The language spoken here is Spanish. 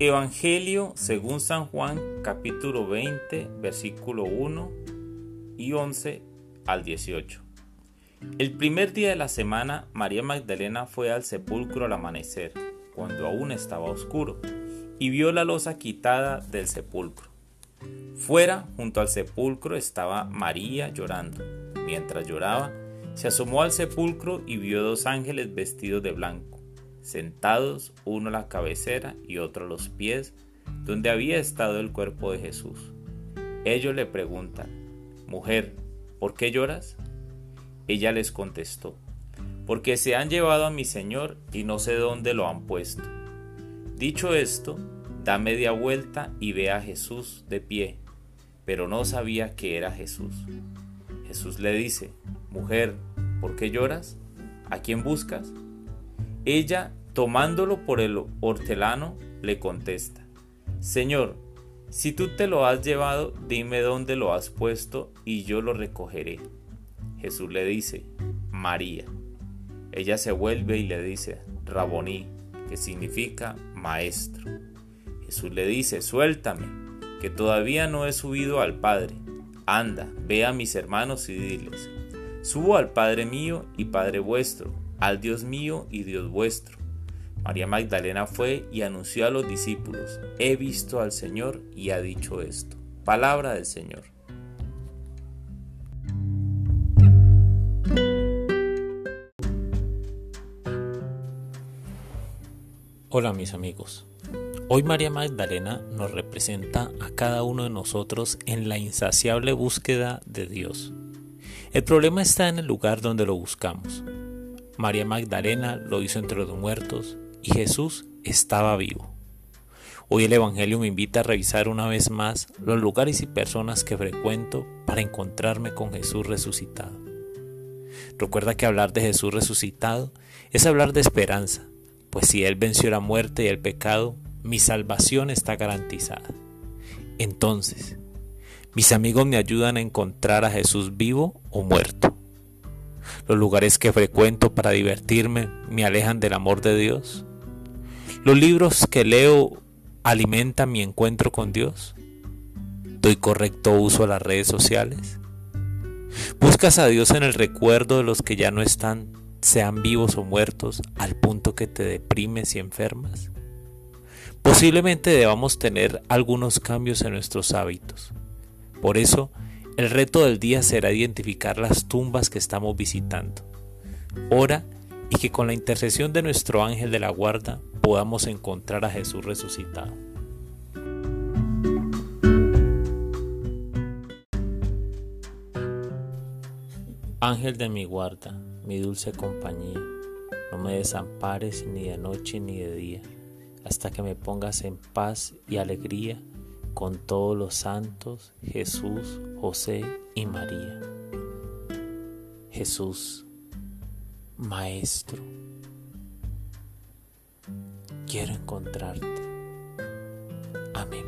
Evangelio según San Juan capítulo 20 versículo 1 y 11 al 18. El primer día de la semana María Magdalena fue al sepulcro al amanecer, cuando aún estaba oscuro, y vio la losa quitada del sepulcro. Fuera, junto al sepulcro, estaba María llorando. Mientras lloraba, se asomó al sepulcro y vio dos ángeles vestidos de blanco sentados uno a la cabecera y otro a los pies, donde había estado el cuerpo de Jesús. Ellos le preguntan, Mujer, ¿por qué lloras? Ella les contestó, Porque se han llevado a mi Señor y no sé dónde lo han puesto. Dicho esto, da media vuelta y ve a Jesús de pie, pero no sabía que era Jesús. Jesús le dice, Mujer, ¿por qué lloras? ¿A quién buscas? Ella, tomándolo por el hortelano, le contesta, Señor, si tú te lo has llevado, dime dónde lo has puesto y yo lo recogeré. Jesús le dice, María. Ella se vuelve y le dice, Raboní, que significa maestro. Jesús le dice, suéltame, que todavía no he subido al Padre. Anda, ve a mis hermanos y diles, subo al Padre mío y Padre vuestro al Dios mío y Dios vuestro. María Magdalena fue y anunció a los discípulos, he visto al Señor y ha dicho esto. Palabra del Señor. Hola mis amigos. Hoy María Magdalena nos representa a cada uno de nosotros en la insaciable búsqueda de Dios. El problema está en el lugar donde lo buscamos. María Magdalena lo hizo entre los muertos y Jesús estaba vivo. Hoy el Evangelio me invita a revisar una vez más los lugares y personas que frecuento para encontrarme con Jesús resucitado. Recuerda que hablar de Jesús resucitado es hablar de esperanza, pues si Él venció la muerte y el pecado, mi salvación está garantizada. Entonces, mis amigos me ayudan a encontrar a Jesús vivo o muerto. Los lugares que frecuento para divertirme me alejan del amor de Dios. Los libros que leo alimentan mi encuentro con Dios. ¿Doy correcto uso a las redes sociales? ¿Buscas a Dios en el recuerdo de los que ya no están, sean vivos o muertos, al punto que te deprimes y enfermas? Posiblemente debamos tener algunos cambios en nuestros hábitos. Por eso, el reto del día será identificar las tumbas que estamos visitando. Ora y que con la intercesión de nuestro ángel de la guarda podamos encontrar a Jesús resucitado. Ángel de mi guarda, mi dulce compañía, no me desampares ni de noche ni de día, hasta que me pongas en paz y alegría con todos los santos, Jesús, José y María. Jesús, Maestro, quiero encontrarte. Amén.